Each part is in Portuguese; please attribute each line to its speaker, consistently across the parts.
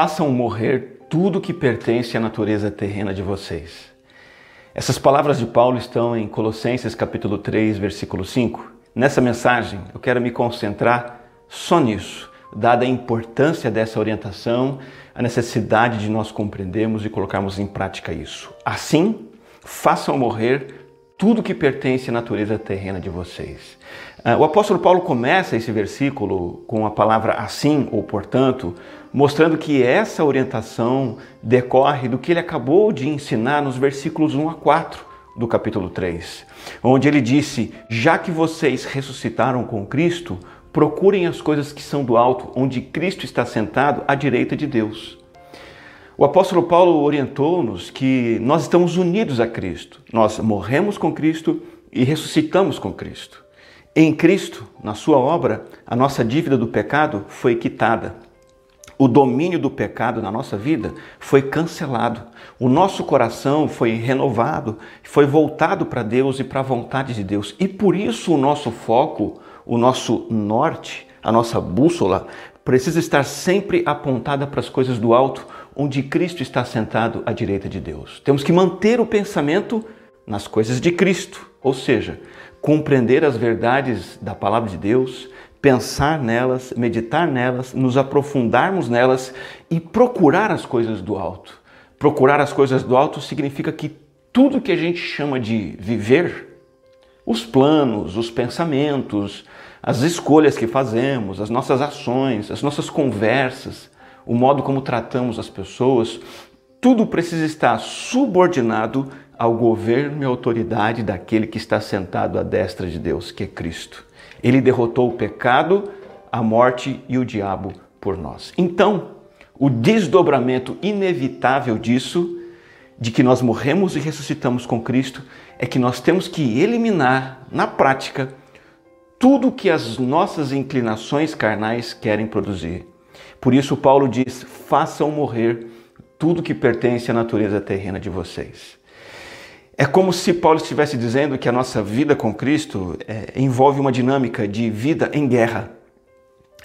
Speaker 1: façam morrer tudo que pertence à natureza terrena de vocês. Essas palavras de Paulo estão em Colossenses capítulo 3, versículo 5. Nessa mensagem, eu quero me concentrar só nisso, dada a importância dessa orientação, a necessidade de nós compreendermos e colocarmos em prática isso. Assim, façam morrer tudo que pertence à natureza terrena de vocês. Ah, o apóstolo Paulo começa esse versículo com a palavra assim ou portanto, mostrando que essa orientação decorre do que ele acabou de ensinar nos versículos 1 a 4 do capítulo 3, onde ele disse: Já que vocês ressuscitaram com Cristo, procurem as coisas que são do alto, onde Cristo está sentado à direita de Deus. O apóstolo Paulo orientou-nos que nós estamos unidos a Cristo. Nós morremos com Cristo e ressuscitamos com Cristo. Em Cristo, na sua obra, a nossa dívida do pecado foi quitada. O domínio do pecado na nossa vida foi cancelado. O nosso coração foi renovado, foi voltado para Deus e para a vontade de Deus. E por isso o nosso foco, o nosso norte, a nossa bússola precisa estar sempre apontada para as coisas do alto, onde Cristo está sentado à direita de Deus. Temos que manter o pensamento nas coisas de Cristo, ou seja, compreender as verdades da palavra de Deus, pensar nelas, meditar nelas, nos aprofundarmos nelas e procurar as coisas do alto. Procurar as coisas do alto significa que tudo que a gente chama de viver, os planos, os pensamentos, as escolhas que fazemos, as nossas ações, as nossas conversas, o modo como tratamos as pessoas, tudo precisa estar subordinado ao governo e autoridade daquele que está sentado à destra de Deus, que é Cristo. Ele derrotou o pecado, a morte e o diabo por nós. Então, o desdobramento inevitável disso, de que nós morremos e ressuscitamos com Cristo, é que nós temos que eliminar, na prática, tudo que as nossas inclinações carnais querem produzir. Por isso, Paulo diz: façam morrer tudo que pertence à natureza terrena de vocês. É como se Paulo estivesse dizendo que a nossa vida com Cristo é, envolve uma dinâmica de vida em guerra,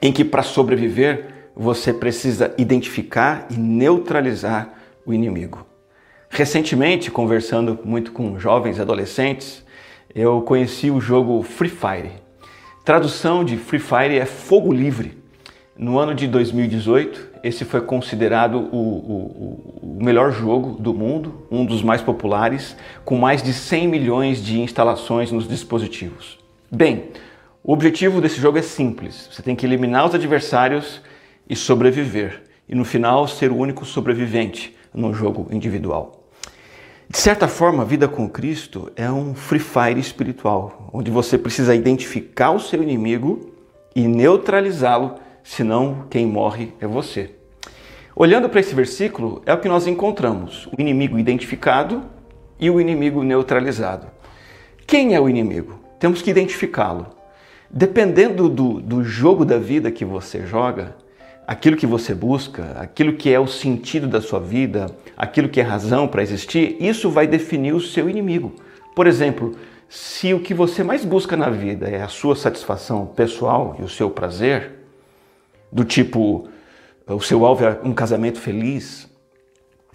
Speaker 1: em que para sobreviver você precisa identificar e neutralizar o inimigo. Recentemente, conversando muito com jovens adolescentes, eu conheci o jogo Free Fire. Tradução de Free Fire é fogo livre. No ano de 2018, esse foi considerado o, o, o, melhor jogo do mundo, um dos mais populares, com mais de 100 milhões de instalações nos dispositivos. Bem, o objetivo desse jogo é simples: você tem que eliminar os adversários e sobreviver, e no final ser o único sobrevivente no jogo individual. De certa forma, a vida com Cristo é um free fire espiritual, onde você precisa identificar o seu inimigo e neutralizá-lo senão quem morre é você. Olhando para esse versículo, é o que nós encontramos: o inimigo identificado e o inimigo neutralizado. Quem é o inimigo? Temos que identificá-lo. Dependendo do, do jogo da vida que você joga, aquilo que você busca, aquilo que é o sentido da sua vida, aquilo que é razão para existir, isso vai definir o seu inimigo. Por exemplo, se o que você mais busca na vida é a sua satisfação pessoal e o seu prazer, do tipo o seu alvo é um casamento feliz,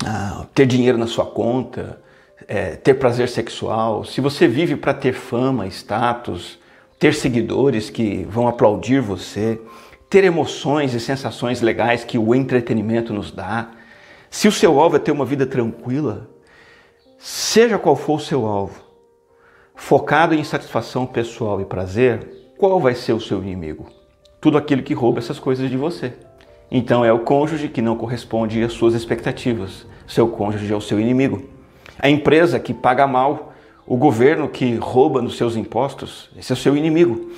Speaker 1: ah, ter dinheiro na sua conta, é, ter prazer sexual, se você vive para ter fama, status, ter seguidores que vão aplaudir você, ter emoções e sensações legais que o entretenimento nos dá, se o seu alvo é ter uma vida tranquila, seja qual for o seu alvo, focado em satisfação pessoal e prazer, qual vai ser o seu inimigo? Tudo aquilo que rouba essas coisas de você. Então é o cônjuge que não corresponde às suas expectativas. Seu cônjuge é o seu inimigo. A empresa que paga mal, o governo que rouba nos seus impostos, esse é o seu inimigo.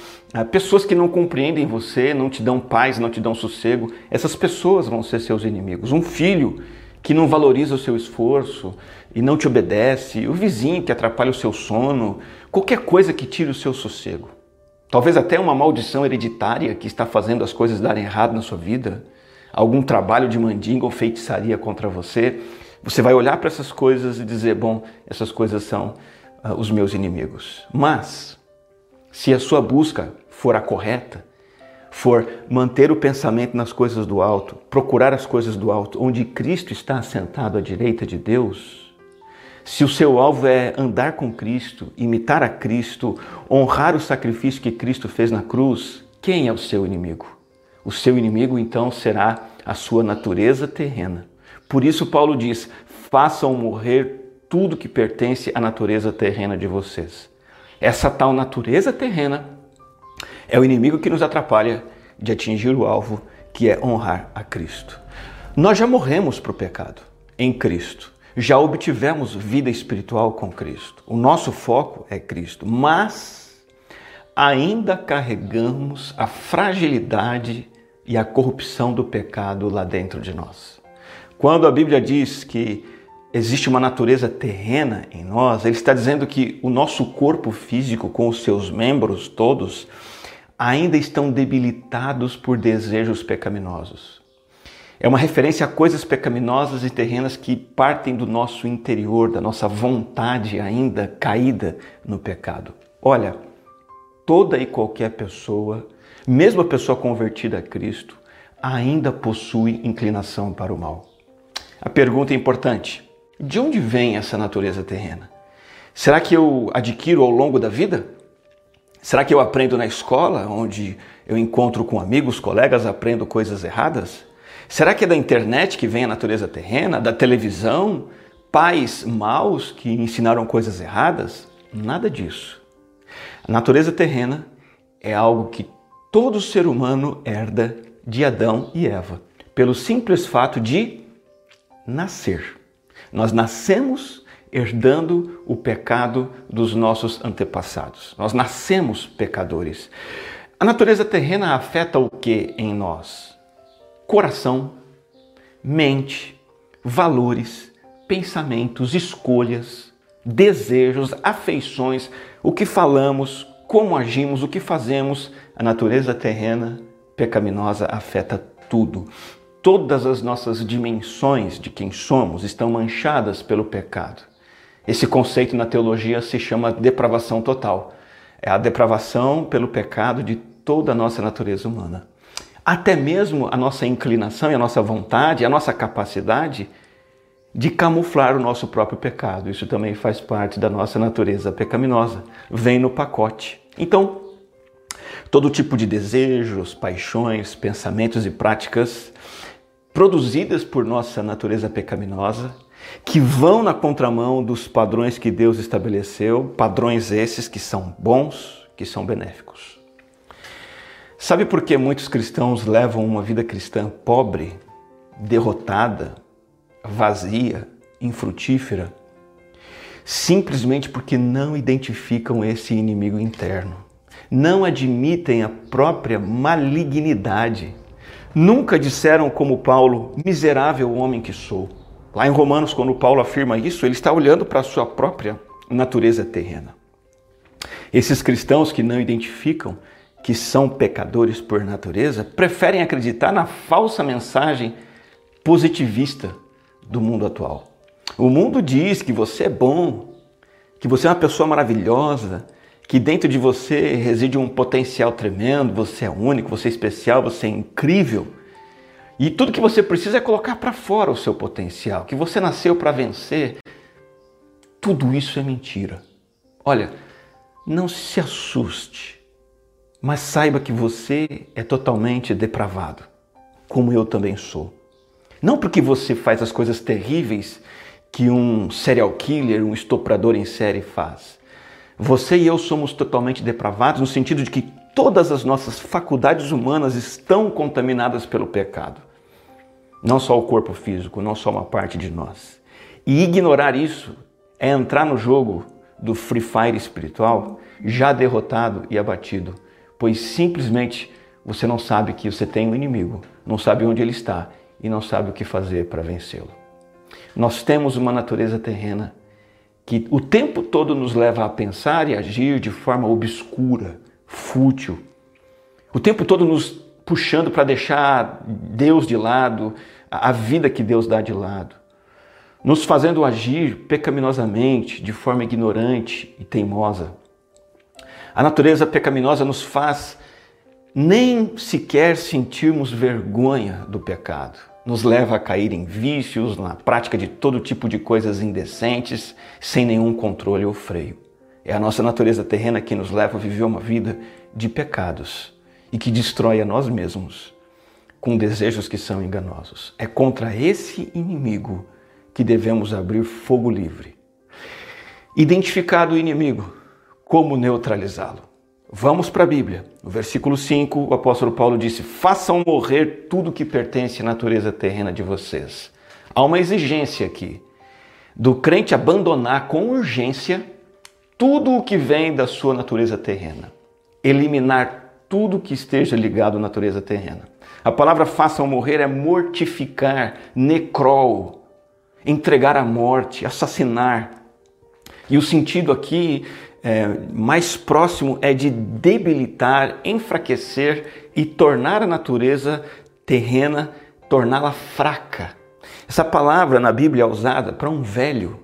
Speaker 1: Pessoas que não compreendem você, não te dão paz, não te dão sossego, essas pessoas vão ser seus inimigos. Um filho que não valoriza o seu esforço e não te obedece, o vizinho que atrapalha o seu sono, qualquer coisa que tire o seu sossego. Talvez até uma maldição hereditária que está fazendo as coisas darem errado na sua vida, algum trabalho de mandinga ou feitiçaria contra você. Você vai olhar para essas coisas e dizer: bom, essas coisas são uh, os meus inimigos. Mas, se a sua busca for a correta, for manter o pensamento nas coisas do alto, procurar as coisas do alto, onde Cristo está assentado à direita de Deus, se o seu alvo é andar com Cristo, imitar a Cristo, honrar o sacrifício que Cristo fez na cruz, quem é o seu inimigo? O seu inimigo então será a sua natureza terrena. Por isso, Paulo diz: façam morrer tudo que pertence à natureza terrena de vocês. Essa tal natureza terrena é o inimigo que nos atrapalha de atingir o alvo, que é honrar a Cristo. Nós já morremos para o pecado em Cristo. Já obtivemos vida espiritual com Cristo. O nosso foco é Cristo, mas ainda carregamos a fragilidade e a corrupção do pecado lá dentro de nós. Quando a Bíblia diz que existe uma natureza terrena em nós, ele está dizendo que o nosso corpo físico, com os seus membros todos, ainda estão debilitados por desejos pecaminosos. É uma referência a coisas pecaminosas e terrenas que partem do nosso interior, da nossa vontade ainda caída no pecado. Olha, toda e qualquer pessoa, mesmo a pessoa convertida a Cristo, ainda possui inclinação para o mal. A pergunta é importante: de onde vem essa natureza terrena? Será que eu adquiro ao longo da vida? Será que eu aprendo na escola, onde eu encontro com amigos, colegas, aprendo coisas erradas? Será que é da internet que vem a natureza terrena, da televisão, pais maus que ensinaram coisas erradas? Nada disso. A natureza terrena é algo que todo ser humano herda de Adão e Eva, pelo simples fato de nascer. Nós nascemos herdando o pecado dos nossos antepassados. Nós nascemos pecadores. A natureza terrena afeta o que em nós? Coração, mente, valores, pensamentos, escolhas, desejos, afeições, o que falamos, como agimos, o que fazemos. A natureza terrena pecaminosa afeta tudo. Todas as nossas dimensões de quem somos estão manchadas pelo pecado. Esse conceito na teologia se chama depravação total. É a depravação pelo pecado de toda a nossa natureza humana. Até mesmo a nossa inclinação e a nossa vontade, a nossa capacidade de camuflar o nosso próprio pecado. Isso também faz parte da nossa natureza pecaminosa. Vem no pacote. Então, todo tipo de desejos, paixões, pensamentos e práticas produzidas por nossa natureza pecaminosa, que vão na contramão dos padrões que Deus estabeleceu, padrões esses que são bons, que são benéficos. Sabe por que muitos cristãos levam uma vida cristã pobre, derrotada, vazia, infrutífera? Simplesmente porque não identificam esse inimigo interno, não admitem a própria malignidade Nunca disseram como Paulo, miserável homem que sou. Lá em Romanos, quando Paulo afirma isso, ele está olhando para a sua própria natureza terrena. Esses cristãos que não identificam que são pecadores por natureza preferem acreditar na falsa mensagem positivista do mundo atual. O mundo diz que você é bom, que você é uma pessoa maravilhosa, que dentro de você reside um potencial tremendo, você é único, você é especial, você é incrível. E tudo que você precisa é colocar para fora o seu potencial, que você nasceu para vencer. Tudo isso é mentira. Olha, não se assuste, mas saiba que você é totalmente depravado, como eu também sou. Não porque você faz as coisas terríveis que um serial killer, um estuprador em série faz você e eu somos totalmente depravados no sentido de que todas as nossas faculdades humanas estão contaminadas pelo pecado. Não só o corpo físico, não só uma parte de nós. E ignorar isso é entrar no jogo do Free Fire espiritual já derrotado e abatido, pois simplesmente você não sabe que você tem um inimigo, não sabe onde ele está e não sabe o que fazer para vencê-lo. Nós temos uma natureza terrena que o tempo todo nos leva a pensar e agir de forma obscura, fútil. O tempo todo nos puxando para deixar Deus de lado, a vida que Deus dá de lado. Nos fazendo agir pecaminosamente, de forma ignorante e teimosa. A natureza pecaminosa nos faz nem sequer sentirmos vergonha do pecado. Nos leva a cair em vícios, na prática de todo tipo de coisas indecentes, sem nenhum controle ou freio. É a nossa natureza terrena que nos leva a viver uma vida de pecados e que destrói a nós mesmos com desejos que são enganosos. É contra esse inimigo que devemos abrir fogo livre. Identificado o inimigo, como neutralizá-lo? Vamos para a Bíblia. No versículo 5, o apóstolo Paulo disse: Façam morrer tudo que pertence à natureza terrena de vocês. Há uma exigência aqui do crente abandonar com urgência tudo o que vem da sua natureza terrena. Eliminar tudo que esteja ligado à natureza terrena. A palavra façam morrer é mortificar, necrol, entregar à morte, assassinar. E o sentido aqui é, mais próximo é de debilitar, enfraquecer e tornar a natureza terrena, torná-la fraca. Essa palavra na Bíblia é usada para um velho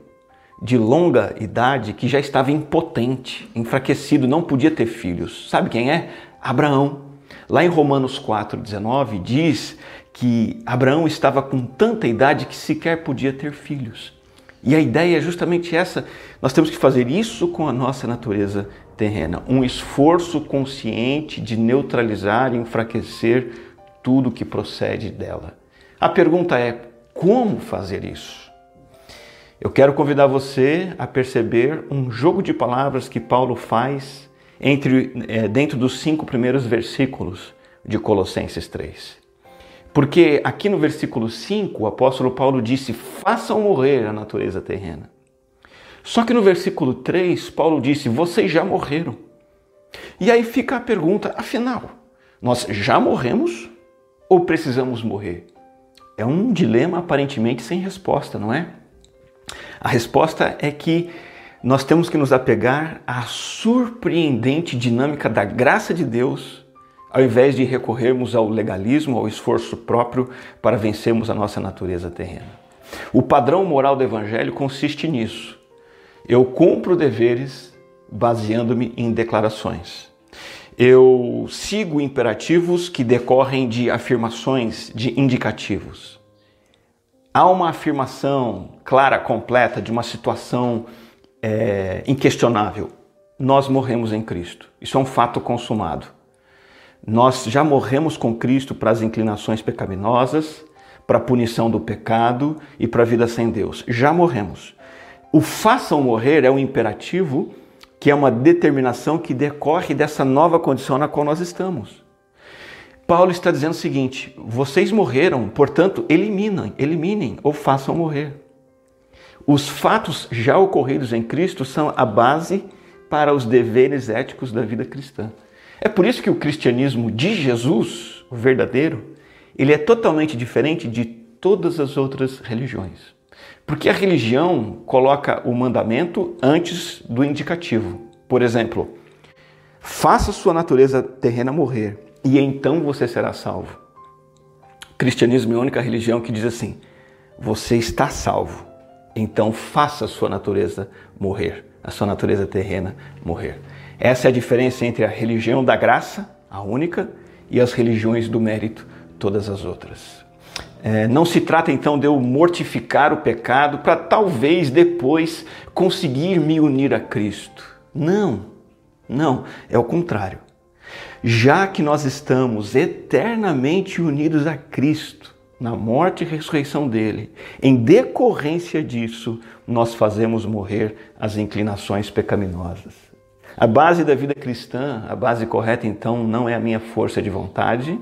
Speaker 1: de longa idade que já estava impotente, enfraquecido, não podia ter filhos. Sabe quem é? Abraão. Lá em Romanos 4,19 diz que Abraão estava com tanta idade que sequer podia ter filhos. E a ideia é justamente essa: nós temos que fazer isso com a nossa natureza terrena, um esforço consciente de neutralizar e enfraquecer tudo que procede dela. A pergunta é: como fazer isso? Eu quero convidar você a perceber um jogo de palavras que Paulo faz entre é, dentro dos cinco primeiros versículos de Colossenses 3. Porque aqui no versículo 5, o apóstolo Paulo disse: façam morrer a natureza terrena. Só que no versículo 3, Paulo disse: vocês já morreram. E aí fica a pergunta: afinal, nós já morremos ou precisamos morrer? É um dilema aparentemente sem resposta, não é? A resposta é que nós temos que nos apegar à surpreendente dinâmica da graça de Deus ao invés de recorrermos ao legalismo, ao esforço próprio para vencermos a nossa natureza terrena. O padrão moral do Evangelho consiste nisso. Eu cumpro deveres baseando-me em declarações. Eu sigo imperativos que decorrem de afirmações, de indicativos. Há uma afirmação clara, completa de uma situação é, inquestionável. Nós morremos em Cristo. Isso é um fato consumado. Nós já morremos com Cristo para as inclinações pecaminosas, para a punição do pecado e para a vida sem Deus. Já morremos. O façam morrer é um imperativo que é uma determinação que decorre dessa nova condição na qual nós estamos. Paulo está dizendo o seguinte: vocês morreram, portanto, eliminem, eliminem ou façam morrer. Os fatos já ocorridos em Cristo são a base para os deveres éticos da vida cristã. É por isso que o cristianismo de Jesus, o verdadeiro, ele é totalmente diferente de todas as outras religiões. Porque a religião coloca o mandamento antes do indicativo. Por exemplo, faça sua natureza terrena morrer e então você será salvo. O cristianismo é a única religião que diz assim: você está salvo, então faça sua natureza morrer, a sua natureza terrena morrer. Essa é a diferença entre a religião da graça, a única, e as religiões do mérito, todas as outras. É, não se trata então de eu mortificar o pecado para talvez depois conseguir me unir a Cristo. Não, não, é o contrário. Já que nós estamos eternamente unidos a Cristo, na morte e ressurreição dele, em decorrência disso, nós fazemos morrer as inclinações pecaminosas. A base da vida cristã, a base correta então, não é a minha força de vontade,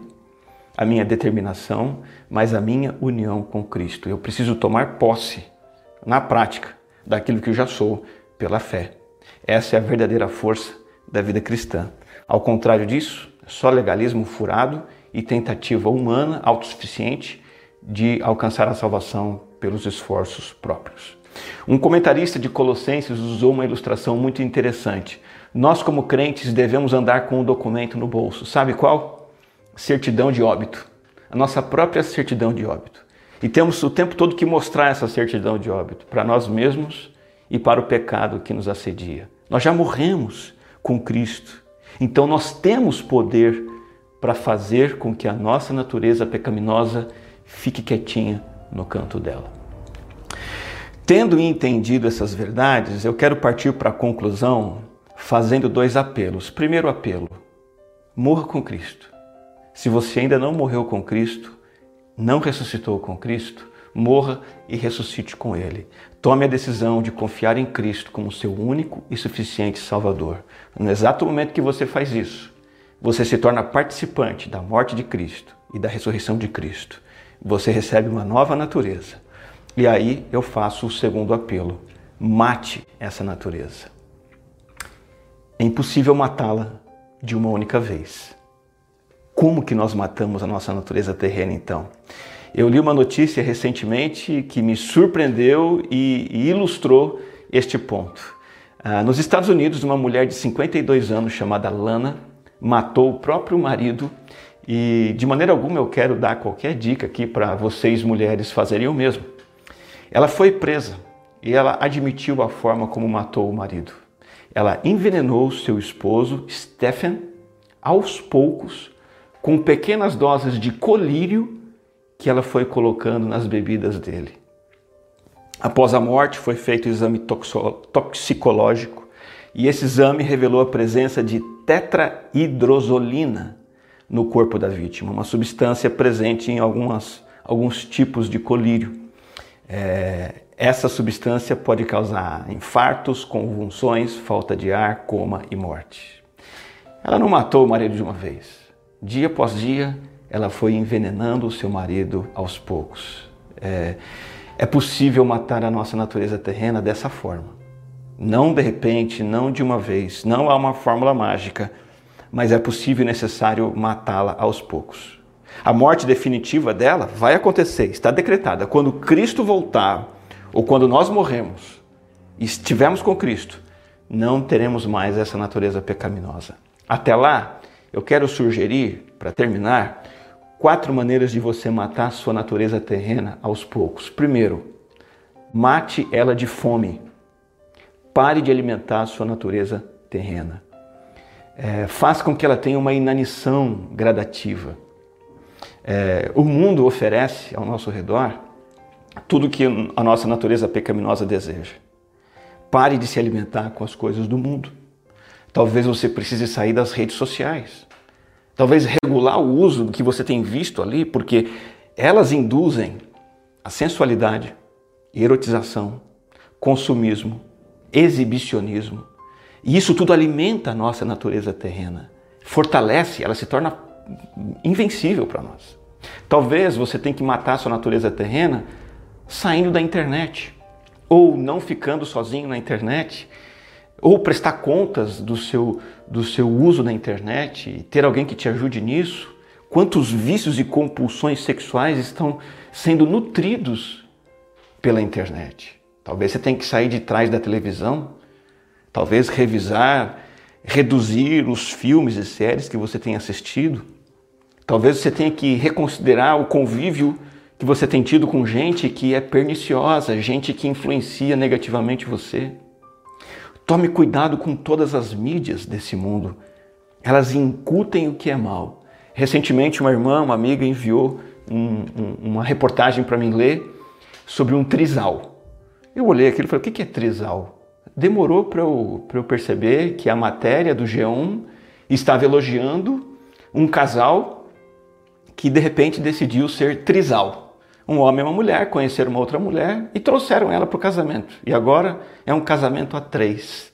Speaker 1: a minha determinação, mas a minha união com Cristo. Eu preciso tomar posse, na prática, daquilo que eu já sou pela fé. Essa é a verdadeira força da vida cristã. Ao contrário disso, é só legalismo furado e tentativa humana, autossuficiente, de alcançar a salvação pelos esforços próprios. Um comentarista de Colossenses usou uma ilustração muito interessante. Nós, como crentes, devemos andar com um documento no bolso. Sabe qual? Certidão de óbito. A nossa própria certidão de óbito. E temos o tempo todo que mostrar essa certidão de óbito para nós mesmos e para o pecado que nos assedia. Nós já morremos com Cristo. Então nós temos poder para fazer com que a nossa natureza pecaminosa fique quietinha no canto dela. Tendo entendido essas verdades, eu quero partir para a conclusão fazendo dois apelos. Primeiro apelo: morra com Cristo. Se você ainda não morreu com Cristo, não ressuscitou com Cristo, morra e ressuscite com Ele. Tome a decisão de confiar em Cristo como seu único e suficiente Salvador. No exato momento que você faz isso, você se torna participante da morte de Cristo e da ressurreição de Cristo. Você recebe uma nova natureza. E aí eu faço o segundo apelo: mate essa natureza. É impossível matá-la de uma única vez. Como que nós matamos a nossa natureza terrena então? Eu li uma notícia recentemente que me surpreendeu e, ilustrou este ponto. Ah, nos Estados Unidos, uma mulher de 52 anos chamada Lana matou o próprio marido e de maneira alguma eu quero dar qualquer dica aqui para vocês mulheres fazerem o mesmo. Ela foi presa e ela admitiu a forma como matou o marido. Ela envenenou seu esposo, Stephen, aos poucos com pequenas doses de colírio que ela foi colocando nas bebidas dele. Após a morte, foi feito o exame toxicológico e esse exame revelou a presença de tetrahidrozolina no corpo da vítima, uma substância presente em algumas, alguns tipos de colírio. É, essa substância pode causar infartos, convulsões, falta de ar, coma e morte. Ela não matou o marido de uma vez. Dia após dia, ela foi envenenando o seu marido aos poucos. É, é possível matar a nossa natureza terrena dessa forma. Não de repente, não de uma vez, não há uma fórmula mágica, mas é possível e necessário matá-la aos poucos. A morte definitiva dela vai acontecer, está decretada. Quando Cristo voltar, ou quando nós morremos e estivermos com Cristo, não teremos mais essa natureza pecaminosa. Até lá, eu quero sugerir, para terminar, quatro maneiras de você matar sua natureza terrena aos poucos. Primeiro, mate ela de fome. Pare de alimentar sua natureza terrena. É, faça com que ela tenha uma inanição gradativa. É, o mundo oferece ao nosso redor tudo que a nossa natureza pecaminosa deseja. Pare de se alimentar com as coisas do mundo. Talvez você precise sair das redes sociais. Talvez regular o uso que você tem visto ali, porque elas induzem a sensualidade, erotização, consumismo, exibicionismo. E isso tudo alimenta a nossa natureza terrena, fortalece, ela se torna invencível para nós. Talvez você tenha que matar a sua natureza terrena saindo da internet, ou não ficando sozinho na internet ou prestar contas do seu, do seu uso na internet e ter alguém que te ajude nisso? Quantos vícios e compulsões sexuais estão sendo nutridos pela internet? Talvez você tenha que sair de trás da televisão, talvez revisar, reduzir os filmes e séries que você tem assistido. Talvez você tenha que reconsiderar o convívio que você tem tido com gente que é perniciosa, gente que influencia negativamente você. Tome cuidado com todas as mídias desse mundo. Elas incutem o que é mal. Recentemente, uma irmã, uma amiga, enviou um, um, uma reportagem para mim ler sobre um trisal. Eu olhei aquilo e falei: o que é trisal? Demorou para eu, eu perceber que a matéria do G1 estava elogiando um casal que de repente decidiu ser trisal. Um homem e uma mulher conheceram uma outra mulher e trouxeram ela para o casamento. E agora é um casamento a três.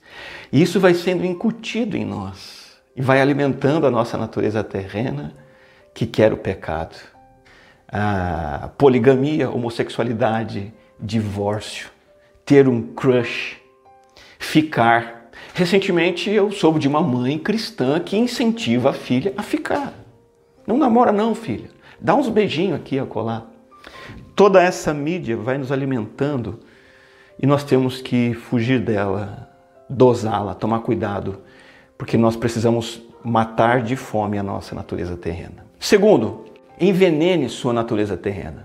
Speaker 1: E isso vai sendo incutido em nós e vai alimentando a nossa natureza terrena que quer o pecado. A poligamia, homossexualidade, divórcio, ter um crush, ficar. Recentemente eu soube de uma mãe cristã que incentiva a filha a ficar. Não namora não, filha. Dá uns beijinhos aqui a colar. Toda essa mídia vai nos alimentando e nós temos que fugir dela, dosá-la, tomar cuidado, porque nós precisamos matar de fome a nossa natureza terrena. Segundo, envenene sua natureza terrena.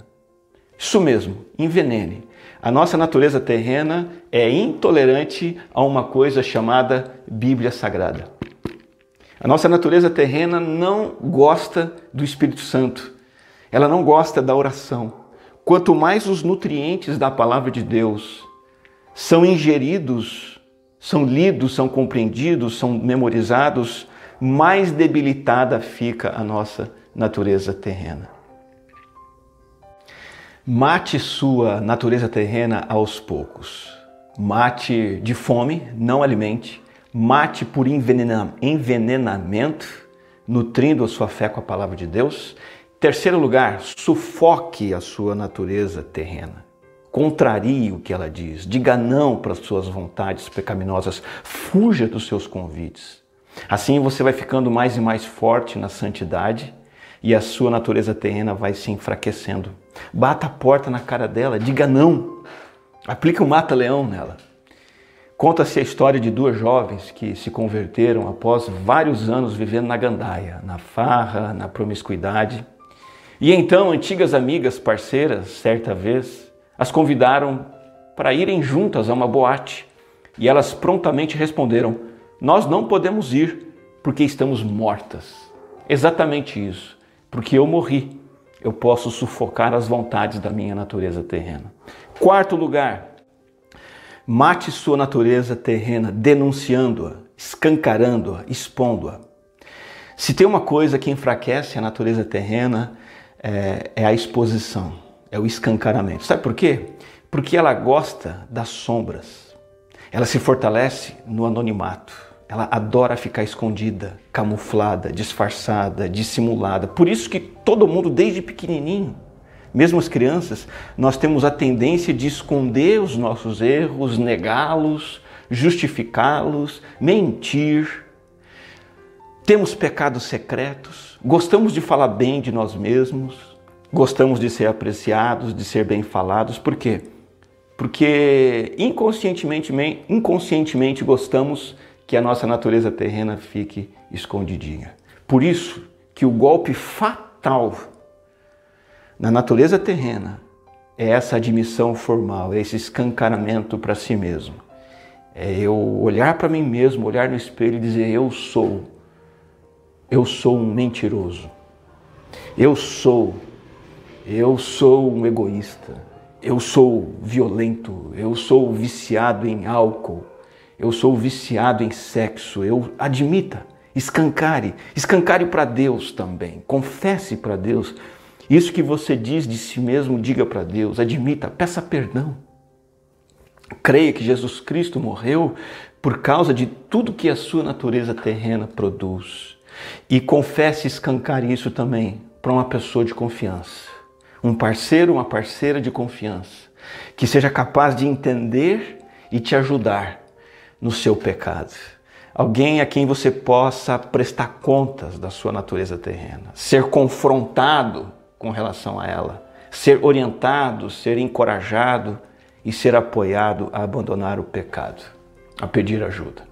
Speaker 1: Isso mesmo, envenene. A nossa natureza terrena é intolerante a uma coisa chamada Bíblia Sagrada. A nossa natureza terrena não gosta do Espírito Santo. Ela não gosta da oração. Quanto mais os nutrientes da palavra de Deus são ingeridos, são lidos, são compreendidos, são memorizados, mais debilitada fica a nossa natureza terrena. Mate sua natureza terrena aos poucos. Mate de fome, não alimente. Mate por envenenamento, nutrindo a sua fé com a palavra de Deus. Terceiro lugar, sufoque a sua natureza terrena. Contrarie o que ela diz. Diga não para as suas vontades pecaminosas. Fuja dos seus convites. Assim você vai ficando mais e mais forte na santidade e a sua natureza terrena vai se enfraquecendo. Bata a porta na cara dela, diga não. Aplica o um mata-leão nela. Conta-se a história de duas jovens que se converteram após vários anos vivendo na gandaia, na farra, na promiscuidade. E então, antigas amigas parceiras, certa vez, as convidaram para irem juntas a uma boate. E elas prontamente responderam: Nós não podemos ir porque estamos mortas. Exatamente isso porque eu morri. Eu posso sufocar as vontades da minha natureza terrena. Quarto lugar, mate sua natureza terrena denunciando-a, escancarando-a, expondo-a. Se tem uma coisa que enfraquece a natureza terrena, é, é a exposição, é o escancaramento. Sabe por quê? Porque ela gosta das sombras. Ela se fortalece no anonimato. Ela adora ficar escondida, camuflada, disfarçada, dissimulada. Por isso que todo mundo, desde pequenininho, mesmo as crianças, nós temos a tendência de esconder os nossos erros, negá-los, justificá-los, mentir. Temos pecados secretos, gostamos de falar bem de nós mesmos, gostamos de ser apreciados, de ser bem falados. Por quê? Porque inconscientemente, inconscientemente gostamos que a nossa natureza terrena fique escondidinha. Por isso que o golpe fatal na natureza terrena é essa admissão formal, é esse escancaramento para si mesmo. É eu olhar para mim mesmo, olhar no espelho e dizer: Eu sou, eu sou um mentiroso, eu sou, eu sou um egoísta, eu sou violento, eu sou viciado em álcool, eu sou viciado em sexo, eu admita, escancare, escancare para Deus também, confesse para Deus. Isso que você diz de si mesmo, diga para Deus, admita, peça perdão. Creia que Jesus Cristo morreu por causa de tudo que a sua natureza terrena produz. E confesse, escancare isso também para uma pessoa de confiança. Um parceiro, uma parceira de confiança, que seja capaz de entender e te ajudar no seu pecado. Alguém a quem você possa prestar contas da sua natureza terrena, ser confrontado com relação a ela, ser orientado, ser encorajado e ser apoiado a abandonar o pecado, a pedir ajuda.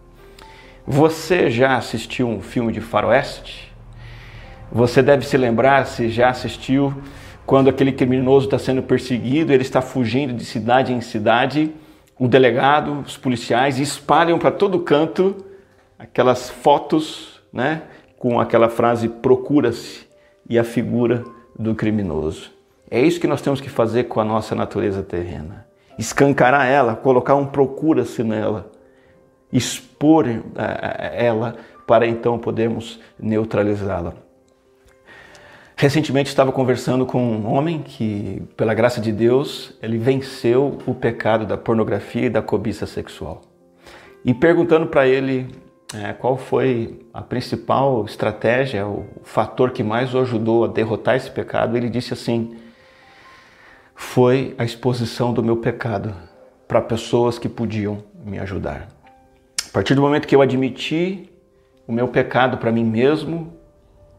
Speaker 1: Você já assistiu um filme de faroeste? Você deve se lembrar se já assistiu quando aquele criminoso está sendo perseguido, ele está fugindo de cidade em cidade o delegado, os policiais espalham para todo canto aquelas fotos, né, com aquela frase procura-se e a figura do criminoso. É isso que nós temos que fazer com a nossa natureza terrena. Escancarar ela, colocar um procura-se nela, expor eh, eh, ela para então podermos neutralizá-la. Recentemente estava conversando com um homem que, pela graça de Deus, ele venceu o pecado da pornografia e da cobiça sexual. E perguntando para ele é, qual foi a principal estratégia, o fator que mais o ajudou a derrotar esse pecado, ele disse assim: foi a exposição do meu pecado para pessoas que podiam me ajudar. A partir do momento que eu admiti o meu pecado para mim mesmo,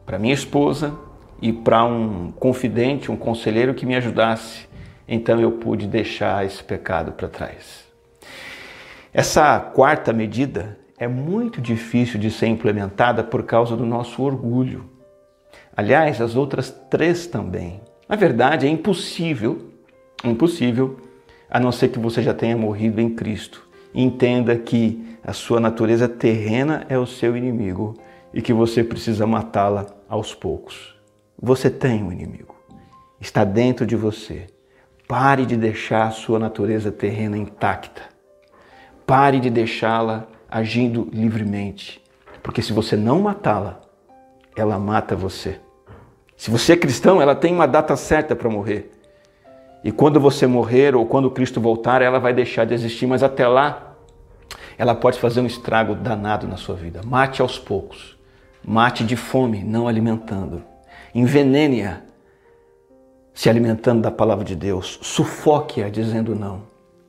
Speaker 1: para minha esposa, e para um confidente, um conselheiro que me ajudasse. Então eu pude deixar esse pecado para trás. Essa quarta medida é muito difícil de ser implementada por causa do nosso orgulho. Aliás, as outras três também. Na verdade, é impossível, impossível, a não ser que você já tenha morrido em Cristo. Entenda que a sua natureza terrena é o seu inimigo e que você precisa matá-la aos poucos. Você tem um inimigo. Está dentro de você. Pare de deixar a sua natureza terrena intacta. Pare de deixá-la agindo livremente. Porque se você não matá-la, ela mata você. Se você é cristão, ela tem uma data certa para morrer. E quando você morrer ou quando Cristo voltar, ela vai deixar de existir, mas até lá, ela pode fazer um estrago danado na sua vida. Mate aos poucos. Mate de fome, não alimentando. Envenene-a, se alimentando da palavra de Deus. Sufoque-a dizendo não.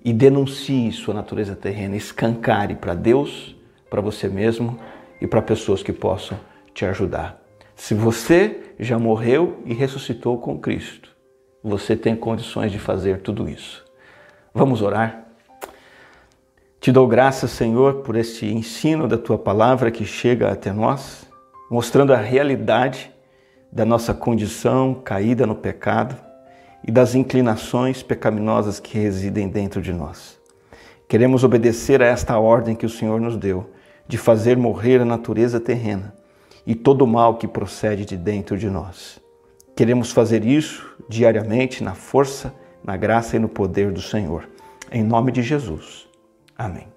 Speaker 1: E denuncie sua natureza terrena. Escancare para Deus, para você mesmo e para pessoas que possam te ajudar. Se você já morreu e ressuscitou com Cristo, você tem condições de fazer tudo isso. Vamos orar? Te dou graças, Senhor, por este ensino da tua palavra que chega até nós, mostrando a realidade da nossa condição caída no pecado e das inclinações pecaminosas que residem dentro de nós. Queremos obedecer a esta ordem que o Senhor nos deu, de fazer morrer a natureza terrena e todo o mal que procede de dentro de nós. Queremos fazer isso diariamente na força, na graça e no poder do Senhor. Em nome de Jesus. Amém.